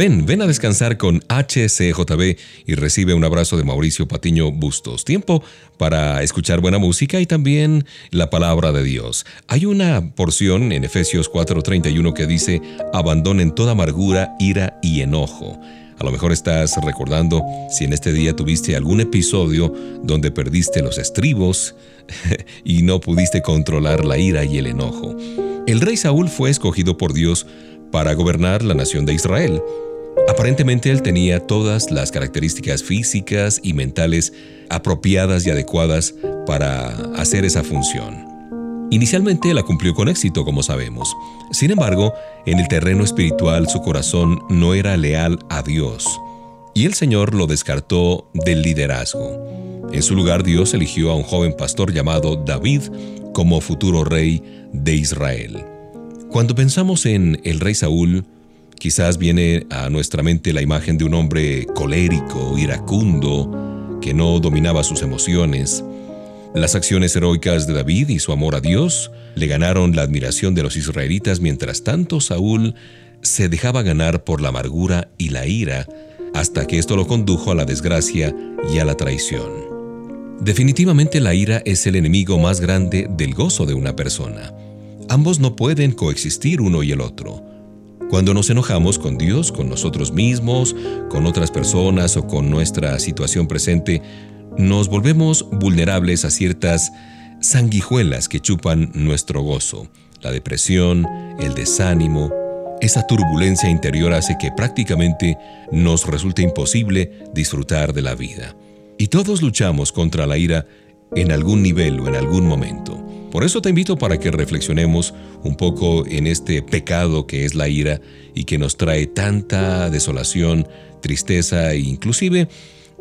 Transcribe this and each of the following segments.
Ven, ven a descansar con HCJB y recibe un abrazo de Mauricio Patiño Bustos. Tiempo para escuchar buena música y también la palabra de Dios. Hay una porción en Efesios 4:31 que dice, abandonen toda amargura, ira y enojo. A lo mejor estás recordando si en este día tuviste algún episodio donde perdiste los estribos y no pudiste controlar la ira y el enojo. El rey Saúl fue escogido por Dios para gobernar la nación de Israel. Aparentemente él tenía todas las características físicas y mentales apropiadas y adecuadas para hacer esa función. Inicialmente la cumplió con éxito, como sabemos. Sin embargo, en el terreno espiritual su corazón no era leal a Dios, y el Señor lo descartó del liderazgo. En su lugar Dios eligió a un joven pastor llamado David como futuro rey de Israel. Cuando pensamos en el rey Saúl, Quizás viene a nuestra mente la imagen de un hombre colérico, iracundo, que no dominaba sus emociones. Las acciones heroicas de David y su amor a Dios le ganaron la admiración de los israelitas, mientras tanto Saúl se dejaba ganar por la amargura y la ira, hasta que esto lo condujo a la desgracia y a la traición. Definitivamente la ira es el enemigo más grande del gozo de una persona. Ambos no pueden coexistir uno y el otro. Cuando nos enojamos con Dios, con nosotros mismos, con otras personas o con nuestra situación presente, nos volvemos vulnerables a ciertas sanguijuelas que chupan nuestro gozo. La depresión, el desánimo, esa turbulencia interior hace que prácticamente nos resulte imposible disfrutar de la vida. Y todos luchamos contra la ira en algún nivel o en algún momento. Por eso te invito para que reflexionemos un poco en este pecado que es la ira y que nos trae tanta desolación, tristeza e inclusive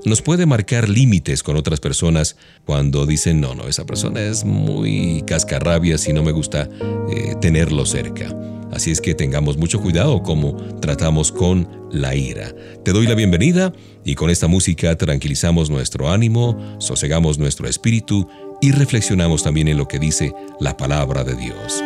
nos puede marcar límites con otras personas cuando dicen, no, no, esa persona es muy cascarrabia si no me gusta eh, tenerlo cerca. Así es que tengamos mucho cuidado como tratamos con la ira. Te doy la bienvenida y con esta música tranquilizamos nuestro ánimo, sosegamos nuestro espíritu y reflexionamos también en lo que dice la palabra de Dios.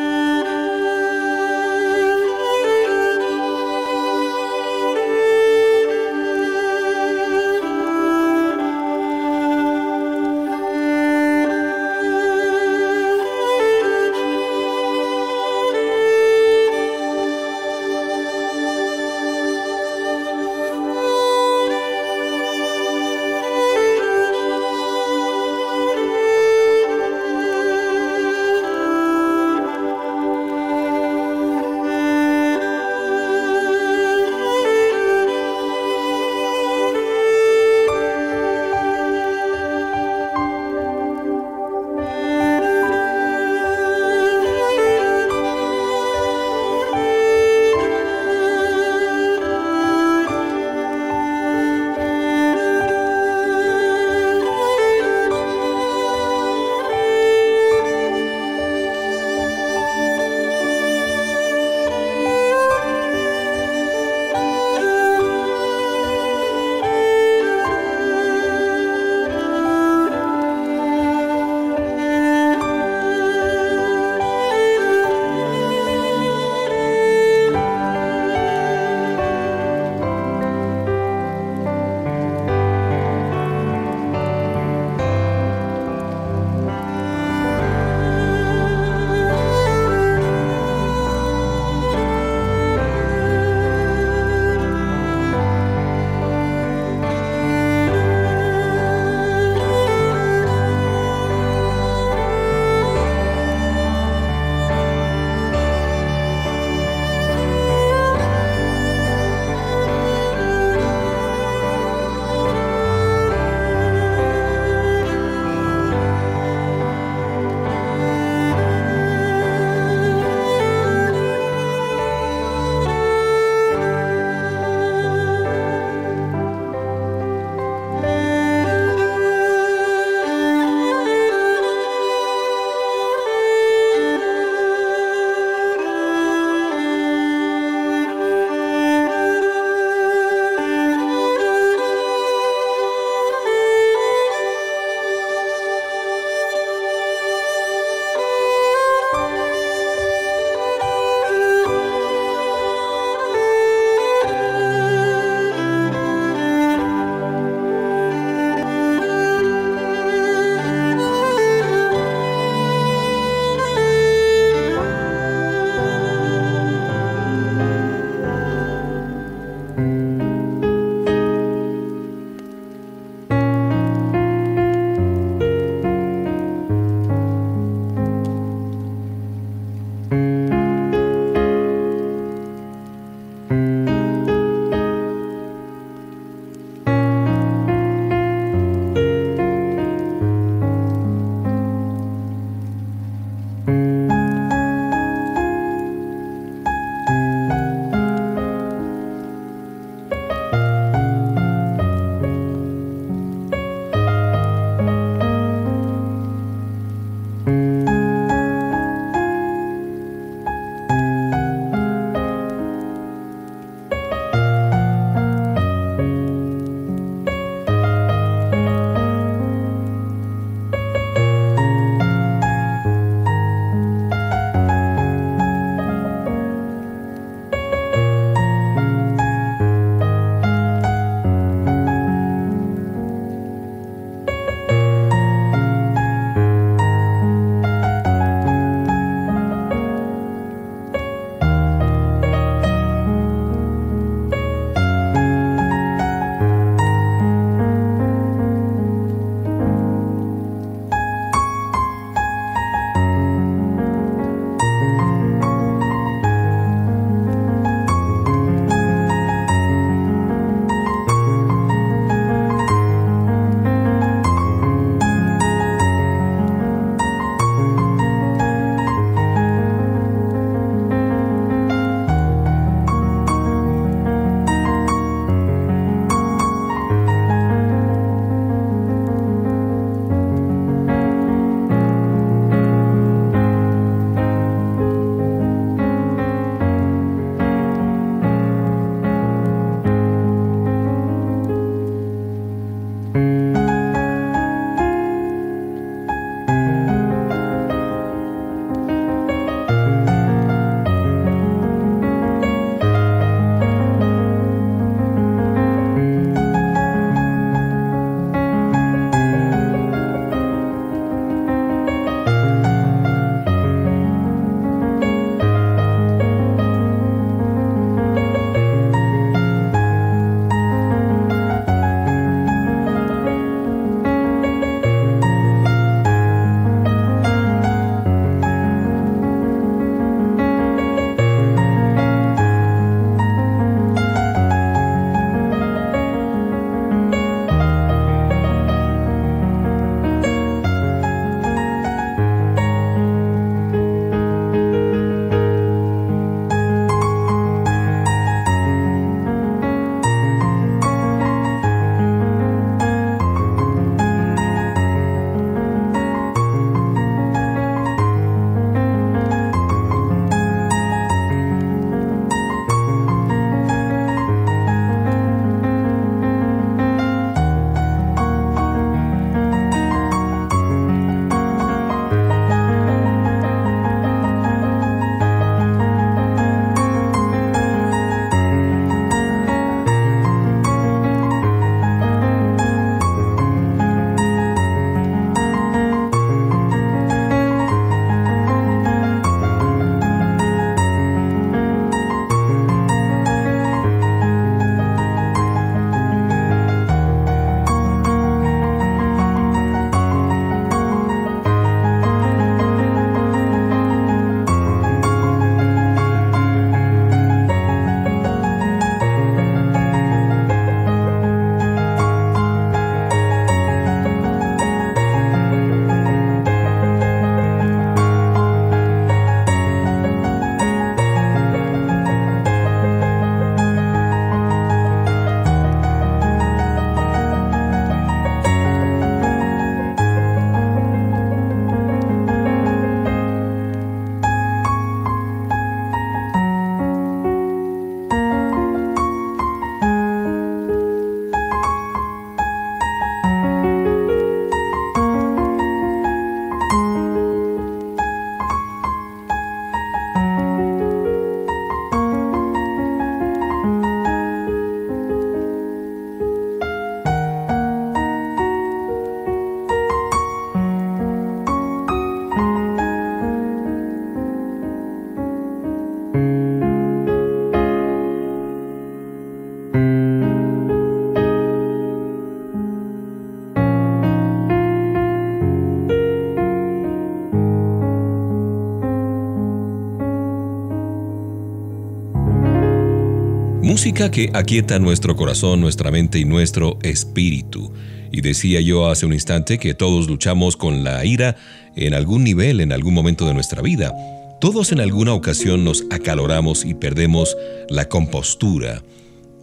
Que aquieta nuestro corazón, nuestra mente y nuestro espíritu. Y decía yo hace un instante que todos luchamos con la ira en algún nivel, en algún momento de nuestra vida. Todos en alguna ocasión nos acaloramos y perdemos la compostura.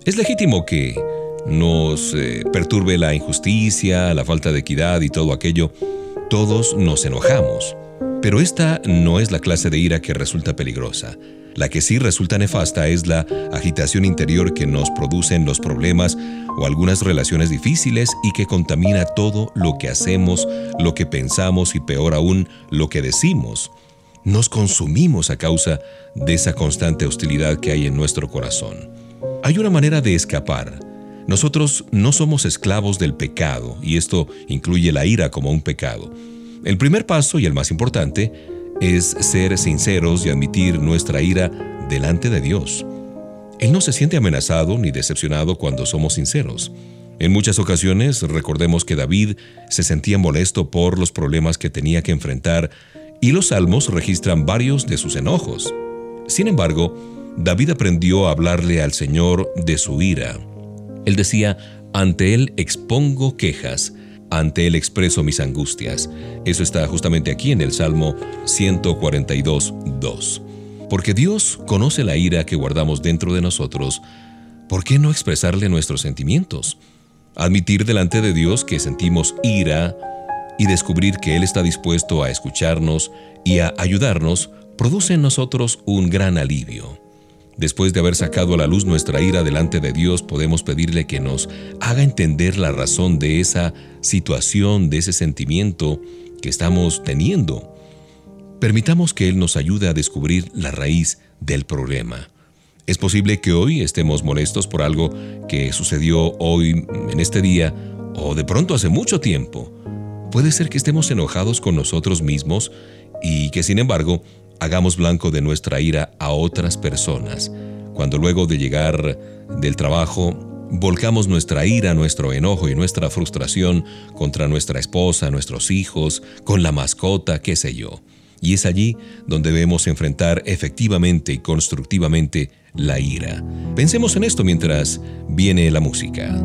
Es legítimo que nos eh, perturbe la injusticia, la falta de equidad y todo aquello. Todos nos enojamos. Pero esta no es la clase de ira que resulta peligrosa. La que sí resulta nefasta es la agitación interior que nos producen los problemas o algunas relaciones difíciles y que contamina todo lo que hacemos, lo que pensamos y peor aún lo que decimos. Nos consumimos a causa de esa constante hostilidad que hay en nuestro corazón. Hay una manera de escapar. Nosotros no somos esclavos del pecado y esto incluye la ira como un pecado. El primer paso y el más importante es ser sinceros y admitir nuestra ira delante de Dios. Él no se siente amenazado ni decepcionado cuando somos sinceros. En muchas ocasiones recordemos que David se sentía molesto por los problemas que tenía que enfrentar y los salmos registran varios de sus enojos. Sin embargo, David aprendió a hablarle al Señor de su ira. Él decía, ante Él expongo quejas, ante Él expreso mis angustias. Eso está justamente aquí en el Salmo 142, 2. Porque Dios conoce la ira que guardamos dentro de nosotros, ¿por qué no expresarle nuestros sentimientos? Admitir delante de Dios que sentimos ira y descubrir que Él está dispuesto a escucharnos y a ayudarnos produce en nosotros un gran alivio. Después de haber sacado a la luz nuestra ira delante de Dios, podemos pedirle que nos haga entender la razón de esa situación, de ese sentimiento que estamos teniendo. Permitamos que Él nos ayude a descubrir la raíz del problema. Es posible que hoy estemos molestos por algo que sucedió hoy, en este día, o de pronto hace mucho tiempo. Puede ser que estemos enojados con nosotros mismos y que sin embargo hagamos blanco de nuestra ira a otras personas, cuando luego de llegar del trabajo volcamos nuestra ira, nuestro enojo y nuestra frustración contra nuestra esposa, nuestros hijos, con la mascota, qué sé yo. Y es allí donde debemos enfrentar efectivamente y constructivamente la ira. Pensemos en esto mientras viene la música.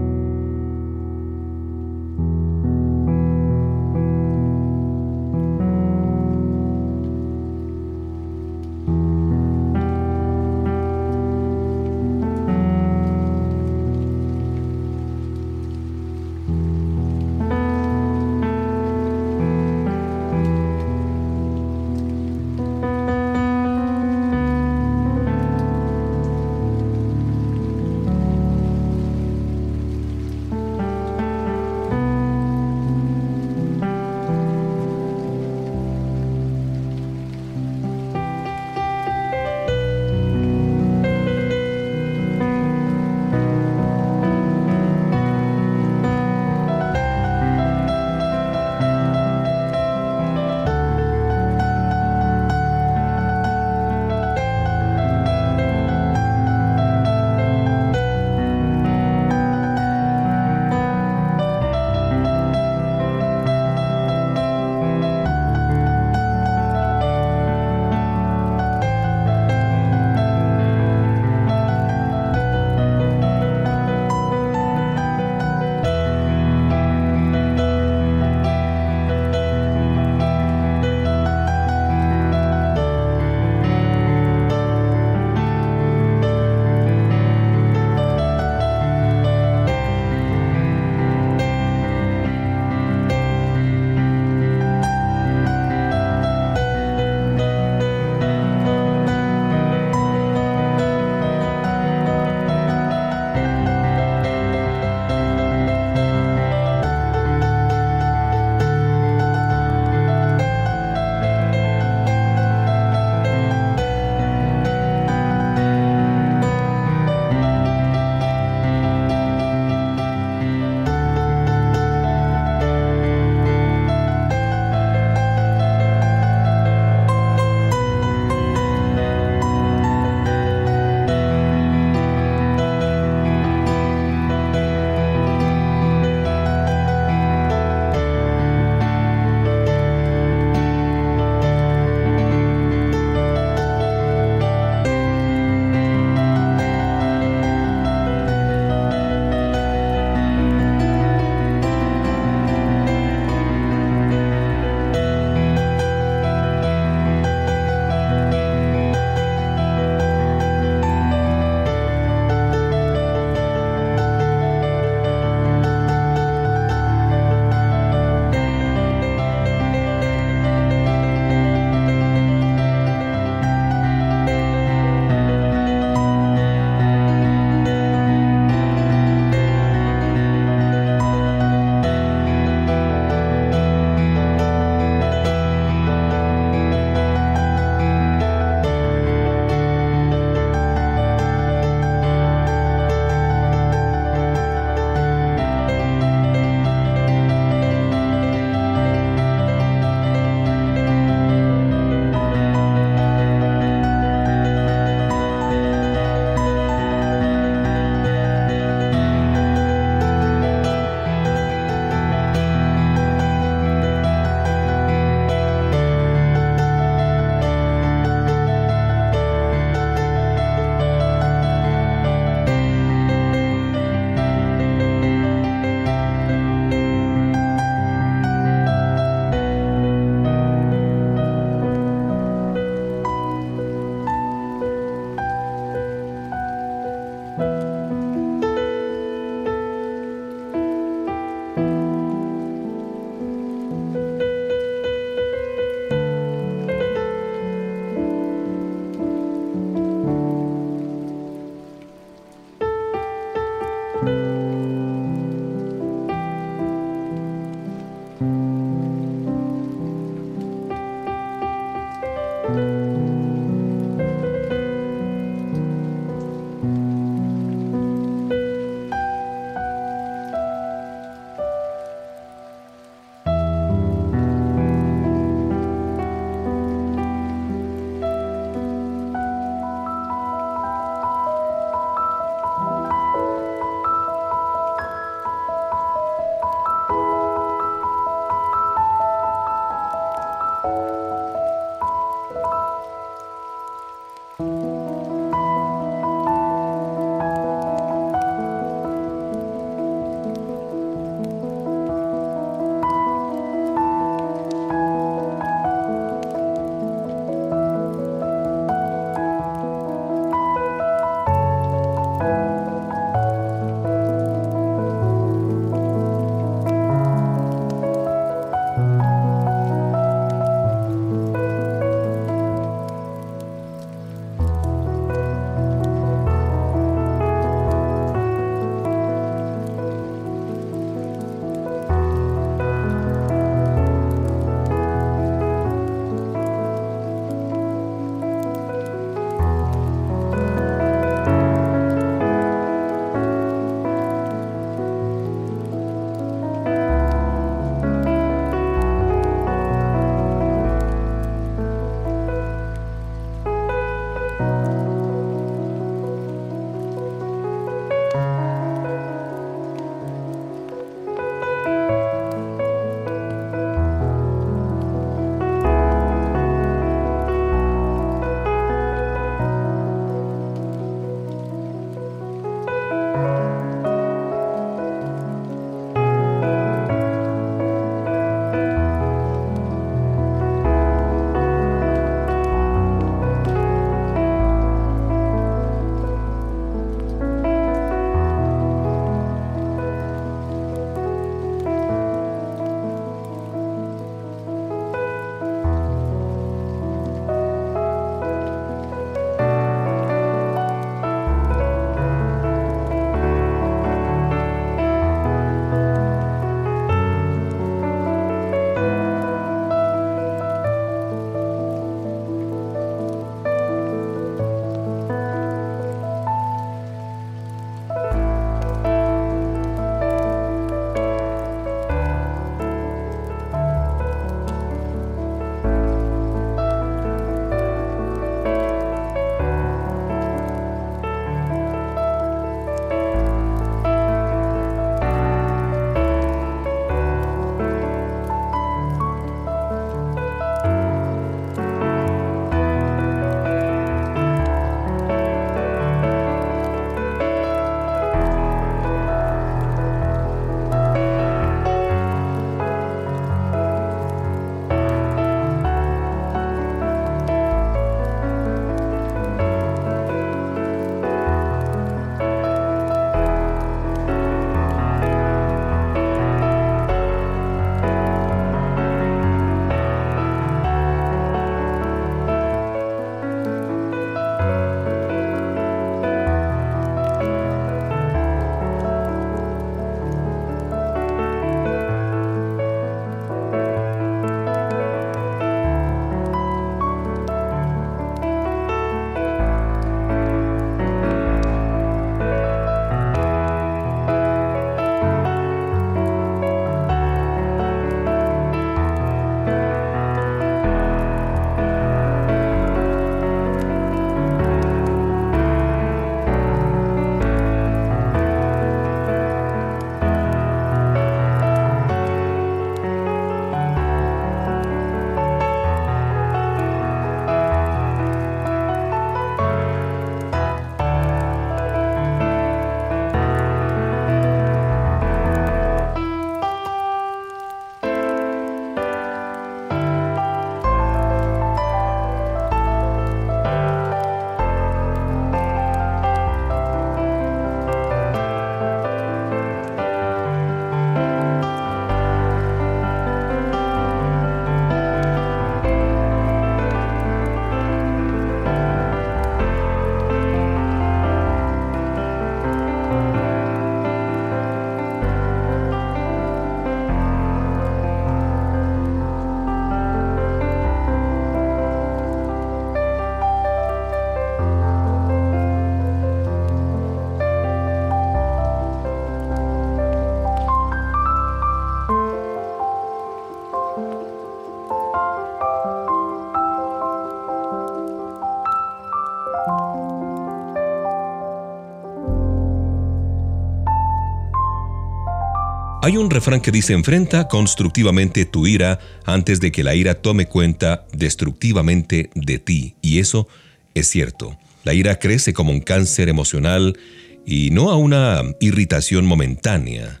Hay un refrán que dice enfrenta constructivamente tu ira antes de que la ira tome cuenta destructivamente de ti. Y eso es cierto. La ira crece como un cáncer emocional y no a una irritación momentánea.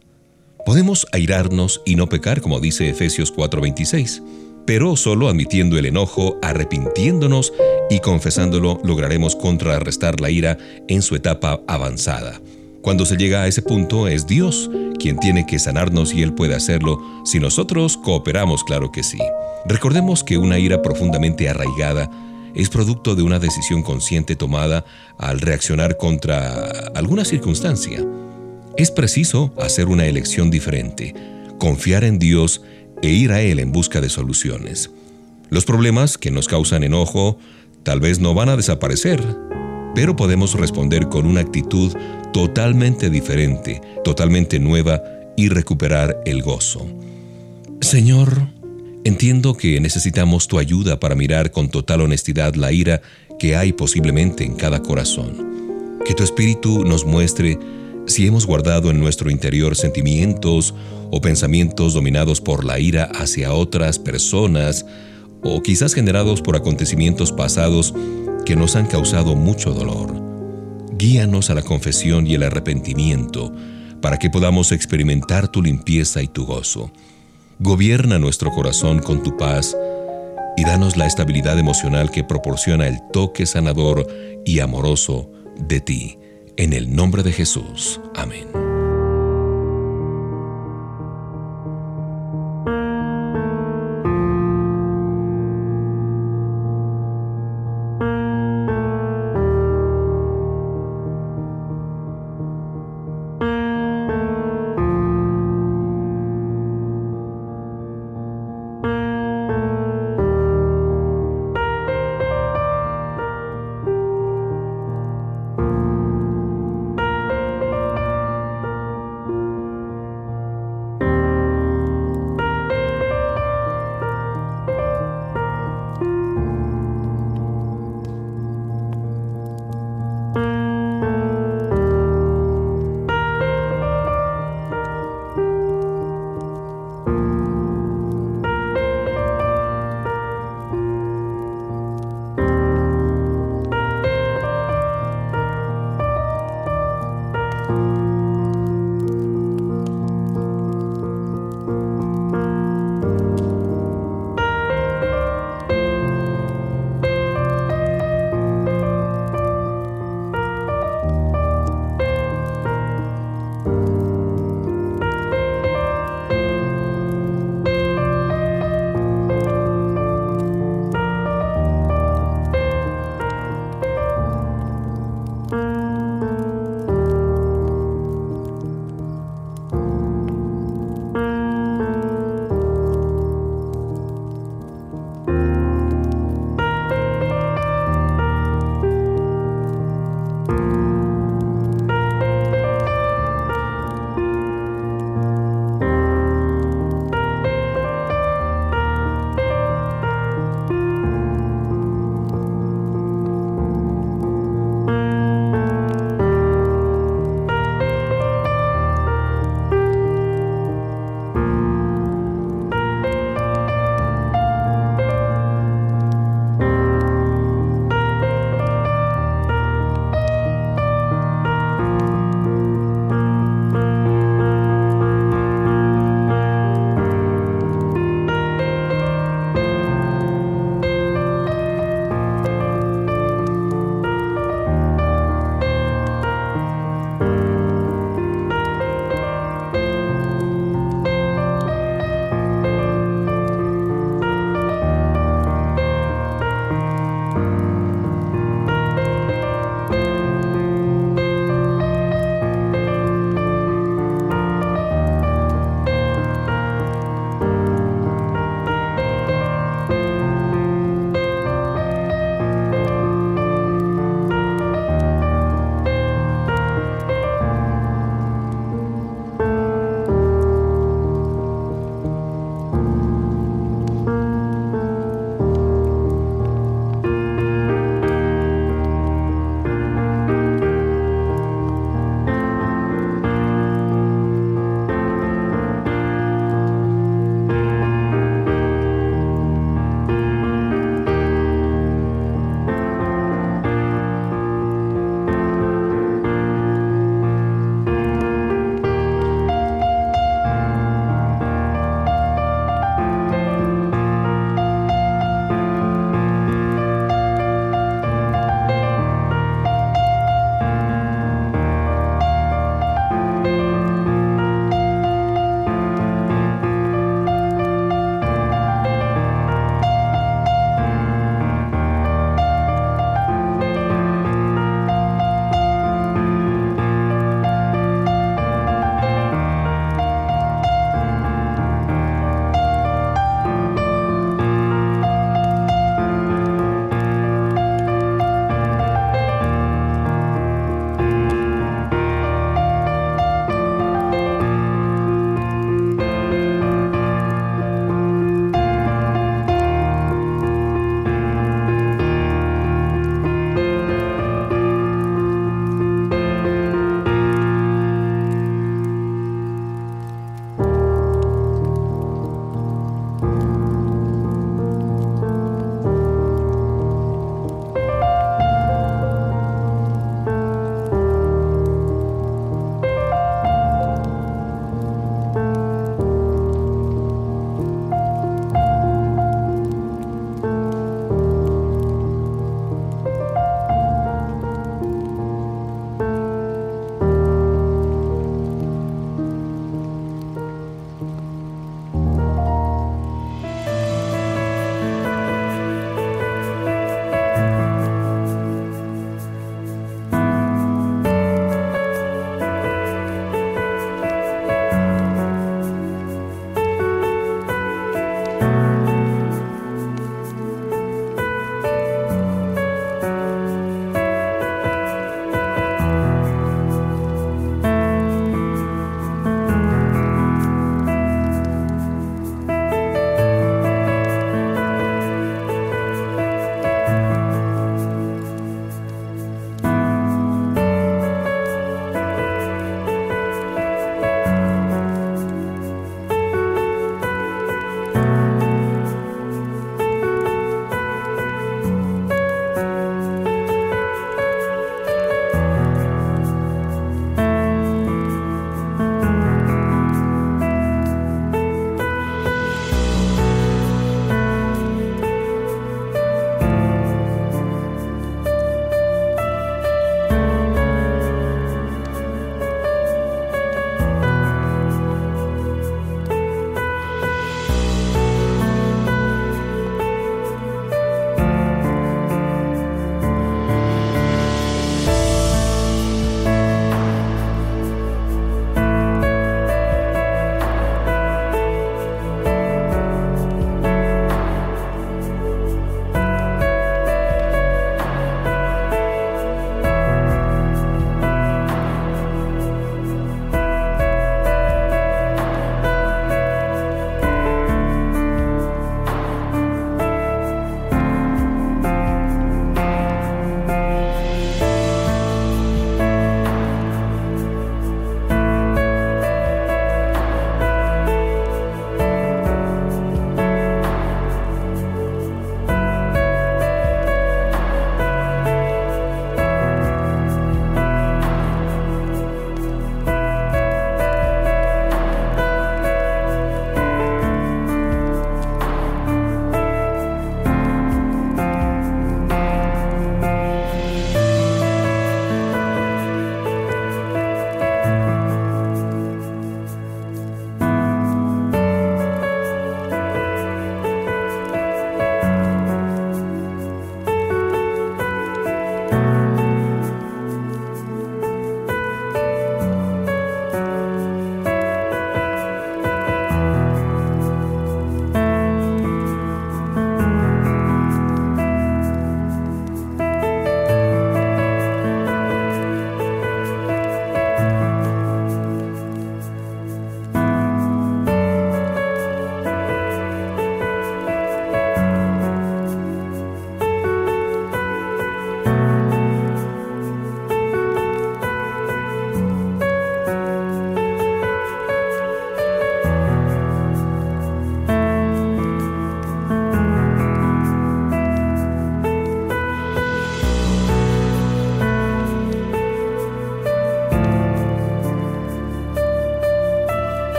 Podemos airarnos y no pecar, como dice Efesios 4:26, pero solo admitiendo el enojo, arrepintiéndonos y confesándolo lograremos contrarrestar la ira en su etapa avanzada. Cuando se llega a ese punto es Dios quien tiene que sanarnos y Él puede hacerlo si nosotros cooperamos, claro que sí. Recordemos que una ira profundamente arraigada es producto de una decisión consciente tomada al reaccionar contra alguna circunstancia. Es preciso hacer una elección diferente, confiar en Dios e ir a Él en busca de soluciones. Los problemas que nos causan enojo tal vez no van a desaparecer, pero podemos responder con una actitud totalmente diferente, totalmente nueva y recuperar el gozo. Señor, entiendo que necesitamos tu ayuda para mirar con total honestidad la ira que hay posiblemente en cada corazón. Que tu Espíritu nos muestre si hemos guardado en nuestro interior sentimientos o pensamientos dominados por la ira hacia otras personas o quizás generados por acontecimientos pasados que nos han causado mucho dolor. Guíanos a la confesión y el arrepentimiento para que podamos experimentar tu limpieza y tu gozo. Gobierna nuestro corazón con tu paz y danos la estabilidad emocional que proporciona el toque sanador y amoroso de ti. En el nombre de Jesús. Amén.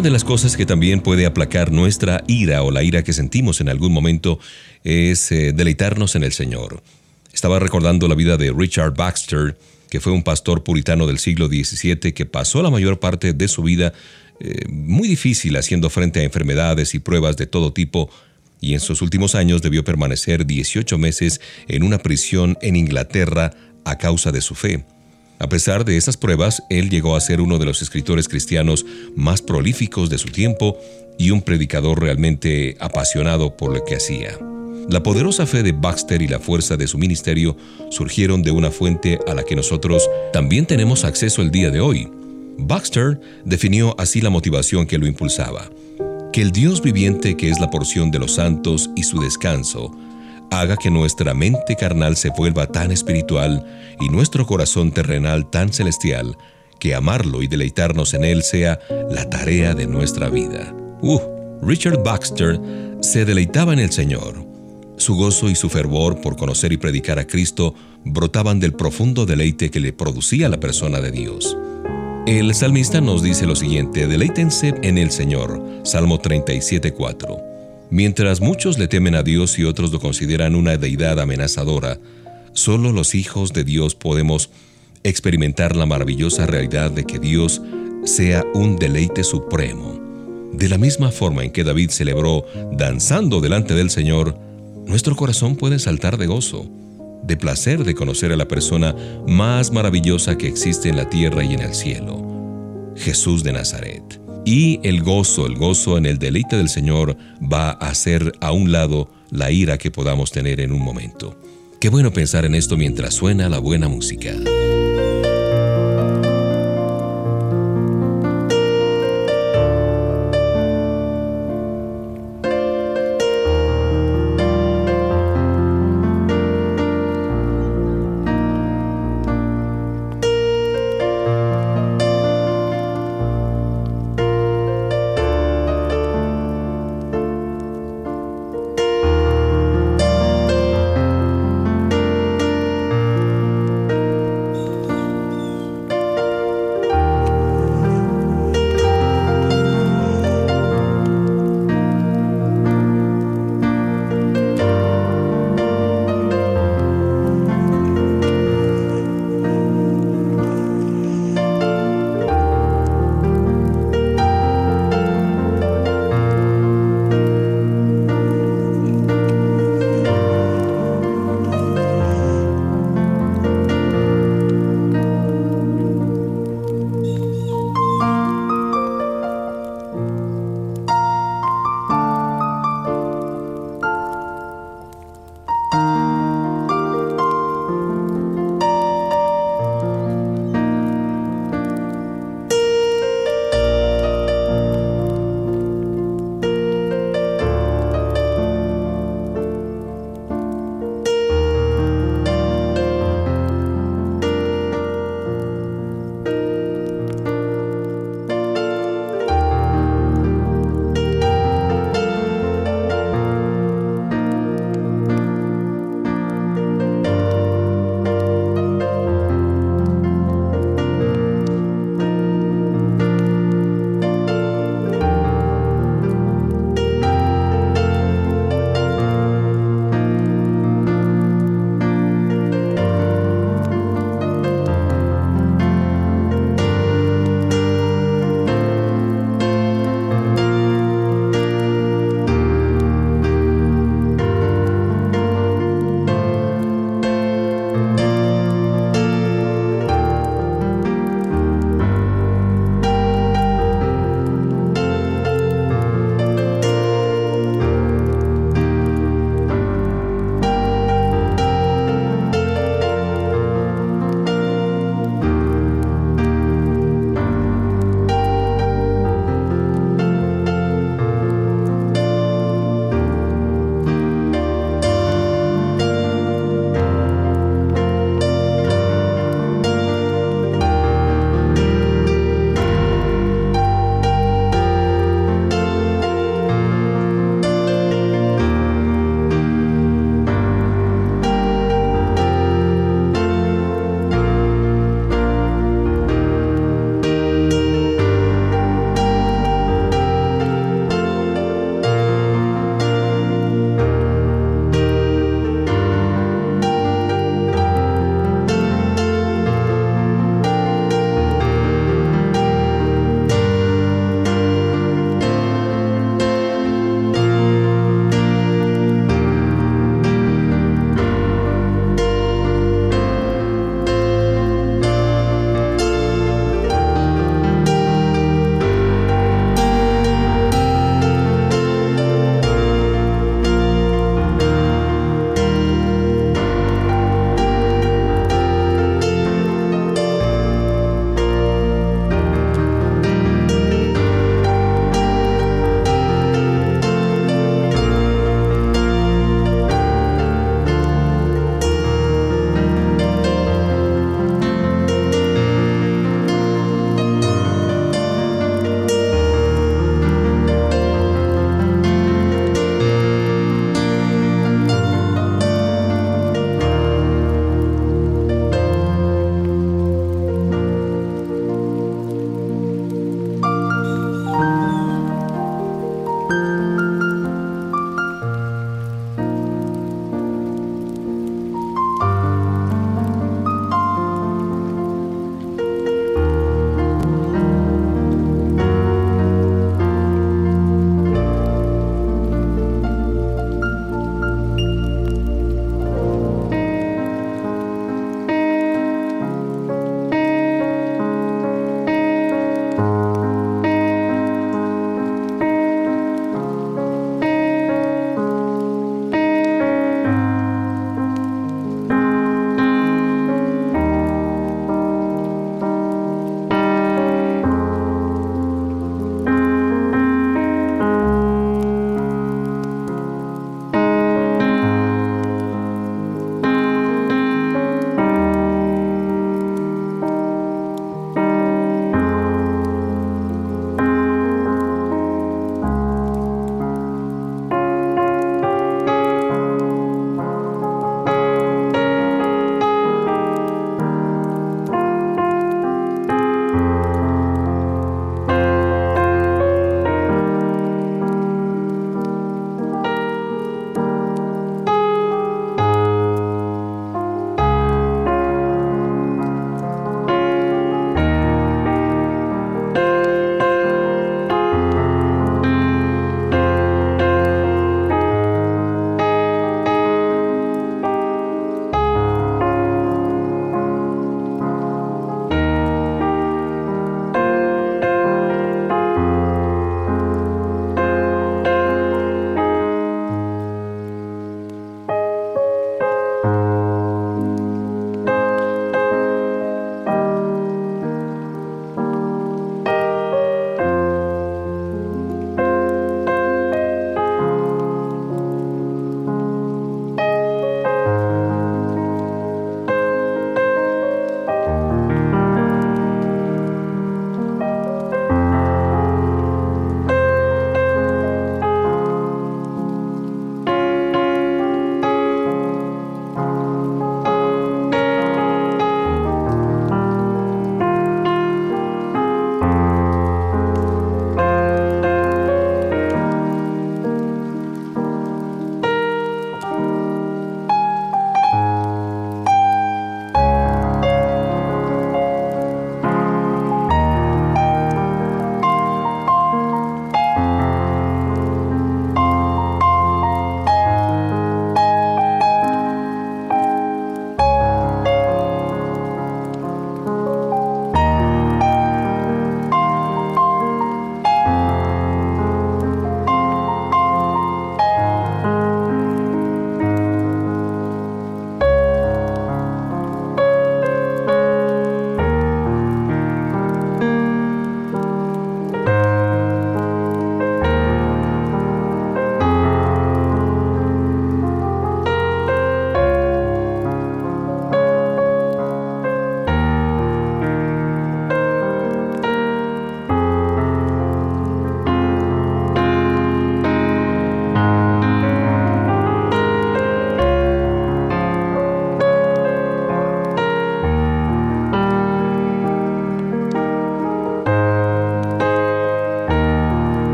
Una de las cosas que también puede aplacar nuestra ira o la ira que sentimos en algún momento es eh, deleitarnos en el Señor. Estaba recordando la vida de Richard Baxter, que fue un pastor puritano del siglo XVII que pasó la mayor parte de su vida eh, muy difícil haciendo frente a enfermedades y pruebas de todo tipo, y en sus últimos años debió permanecer 18 meses en una prisión en Inglaterra a causa de su fe. A pesar de esas pruebas, él llegó a ser uno de los escritores cristianos más prolíficos de su tiempo y un predicador realmente apasionado por lo que hacía. La poderosa fe de Baxter y la fuerza de su ministerio surgieron de una fuente a la que nosotros también tenemos acceso el día de hoy. Baxter definió así la motivación que lo impulsaba. Que el Dios viviente que es la porción de los santos y su descanso, haga que nuestra mente carnal se vuelva tan espiritual y nuestro corazón terrenal tan celestial, que amarlo y deleitarnos en él sea la tarea de nuestra vida. Uh, Richard Baxter se deleitaba en el Señor. Su gozo y su fervor por conocer y predicar a Cristo brotaban del profundo deleite que le producía la persona de Dios. El salmista nos dice lo siguiente, deleítense en el Señor, Salmo 37.4. Mientras muchos le temen a Dios y otros lo consideran una deidad amenazadora, solo los hijos de Dios podemos experimentar la maravillosa realidad de que Dios sea un deleite supremo. De la misma forma en que David celebró danzando delante del Señor, nuestro corazón puede saltar de gozo, de placer de conocer a la persona más maravillosa que existe en la tierra y en el cielo, Jesús de Nazaret. Y el gozo, el gozo en el deleite del Señor va a hacer a un lado la ira que podamos tener en un momento. Qué bueno pensar en esto mientras suena la buena música.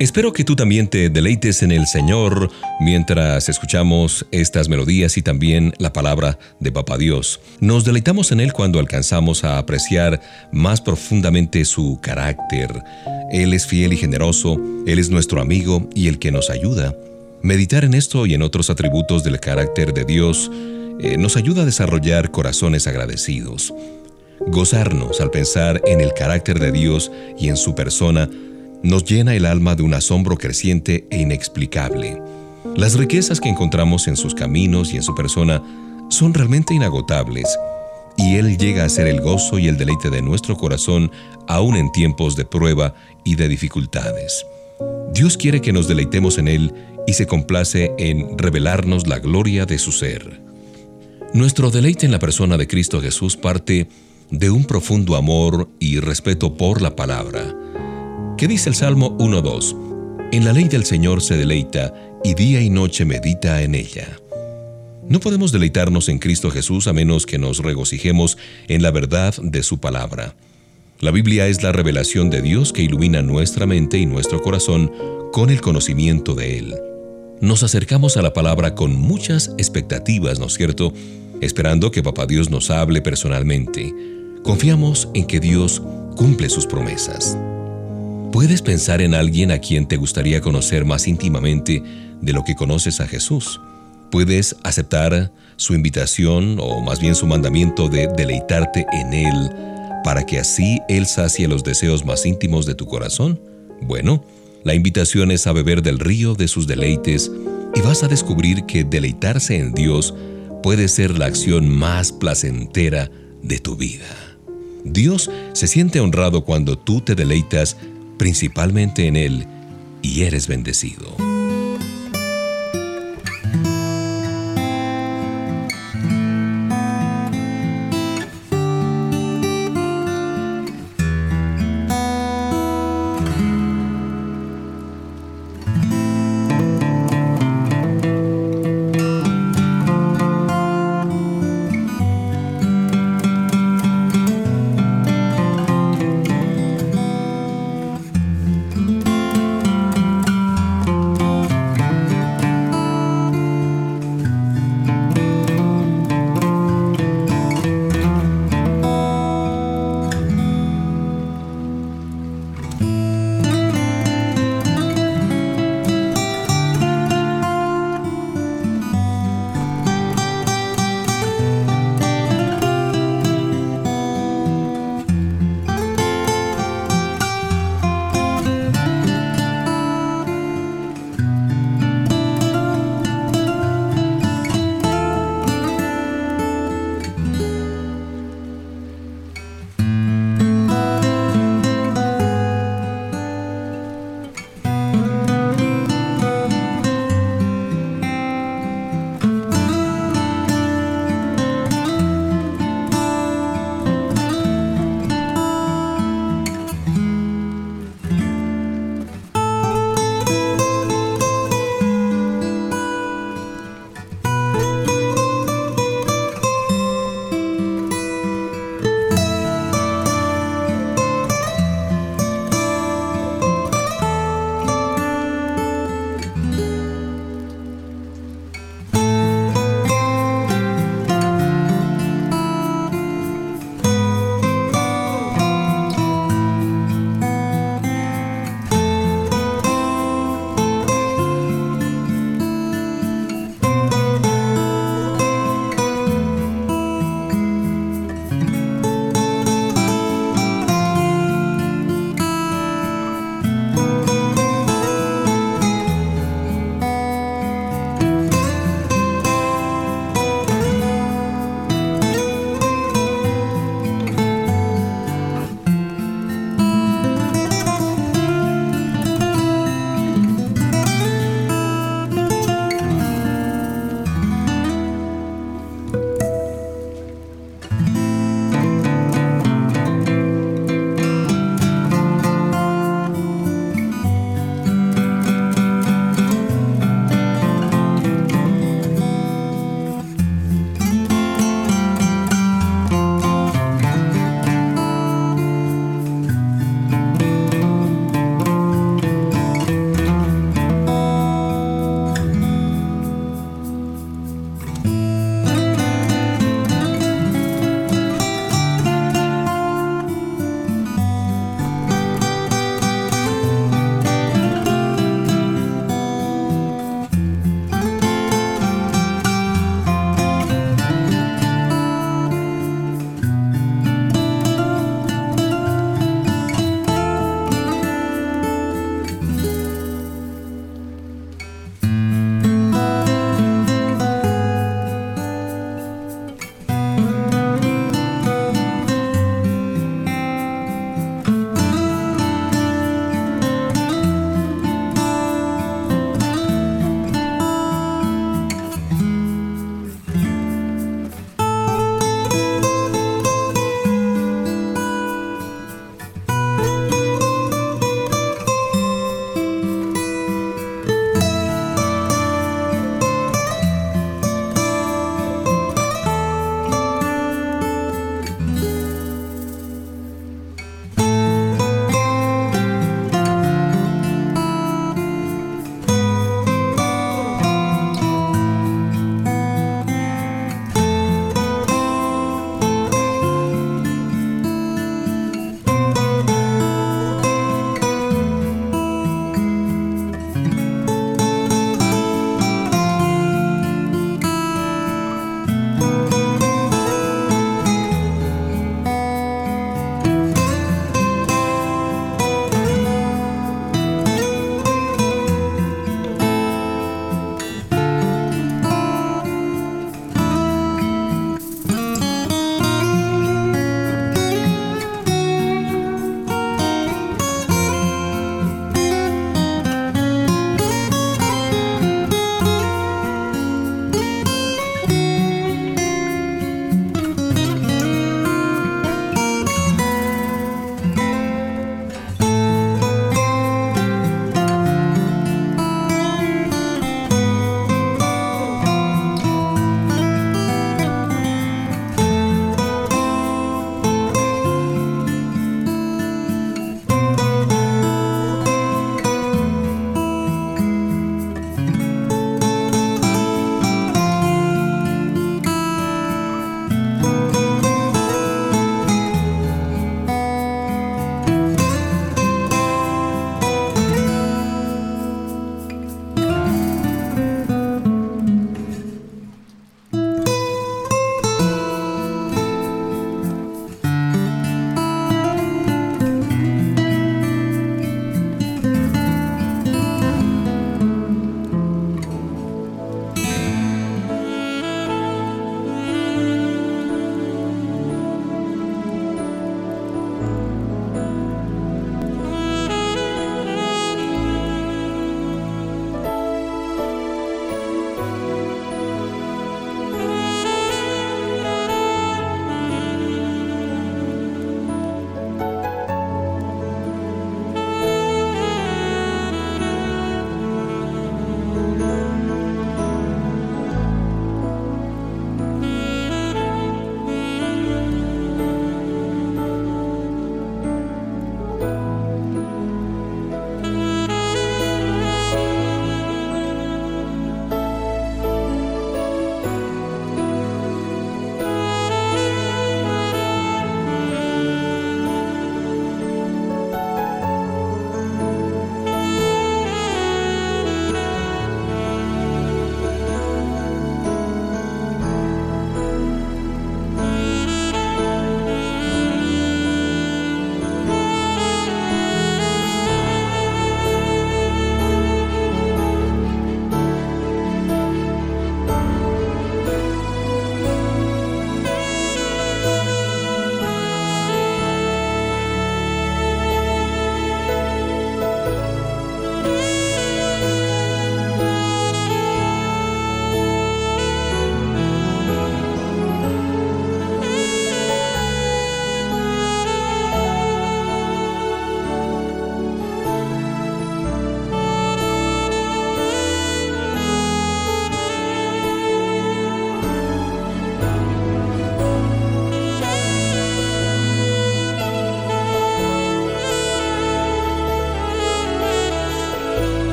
Espero que tú también te deleites en el Señor mientras escuchamos estas melodías y también la palabra de Papá Dios. Nos deleitamos en Él cuando alcanzamos a apreciar más profundamente su carácter. Él es fiel y generoso, Él es nuestro amigo y el que nos ayuda. Meditar en esto y en otros atributos del carácter de Dios eh, nos ayuda a desarrollar corazones agradecidos. Gozarnos al pensar en el carácter de Dios y en su persona nos llena el alma de un asombro creciente e inexplicable. Las riquezas que encontramos en sus caminos y en su persona son realmente inagotables, y Él llega a ser el gozo y el deleite de nuestro corazón aún en tiempos de prueba y de dificultades. Dios quiere que nos deleitemos en Él y se complace en revelarnos la gloria de su ser. Nuestro deleite en la persona de Cristo Jesús parte de un profundo amor y respeto por la palabra ¿Qué dice el Salmo 1.2? En la ley del Señor se deleita y día y noche medita en ella. No podemos deleitarnos en Cristo Jesús a menos que nos regocijemos en la verdad de su palabra. La Biblia es la revelación de Dios que ilumina nuestra mente y nuestro corazón con el conocimiento de Él. Nos acercamos a la palabra con muchas expectativas, ¿no es cierto? Esperando que Papá Dios nos hable personalmente. Confiamos en que Dios cumple sus promesas. Puedes pensar en alguien a quien te gustaría conocer más íntimamente de lo que conoces a Jesús. Puedes aceptar su invitación o más bien su mandamiento de deleitarte en Él para que así Él sacie los deseos más íntimos de tu corazón. Bueno, la invitación es a beber del río de sus deleites y vas a descubrir que deleitarse en Dios puede ser la acción más placentera de tu vida. Dios se siente honrado cuando tú te deleitas principalmente en Él, y eres bendecido.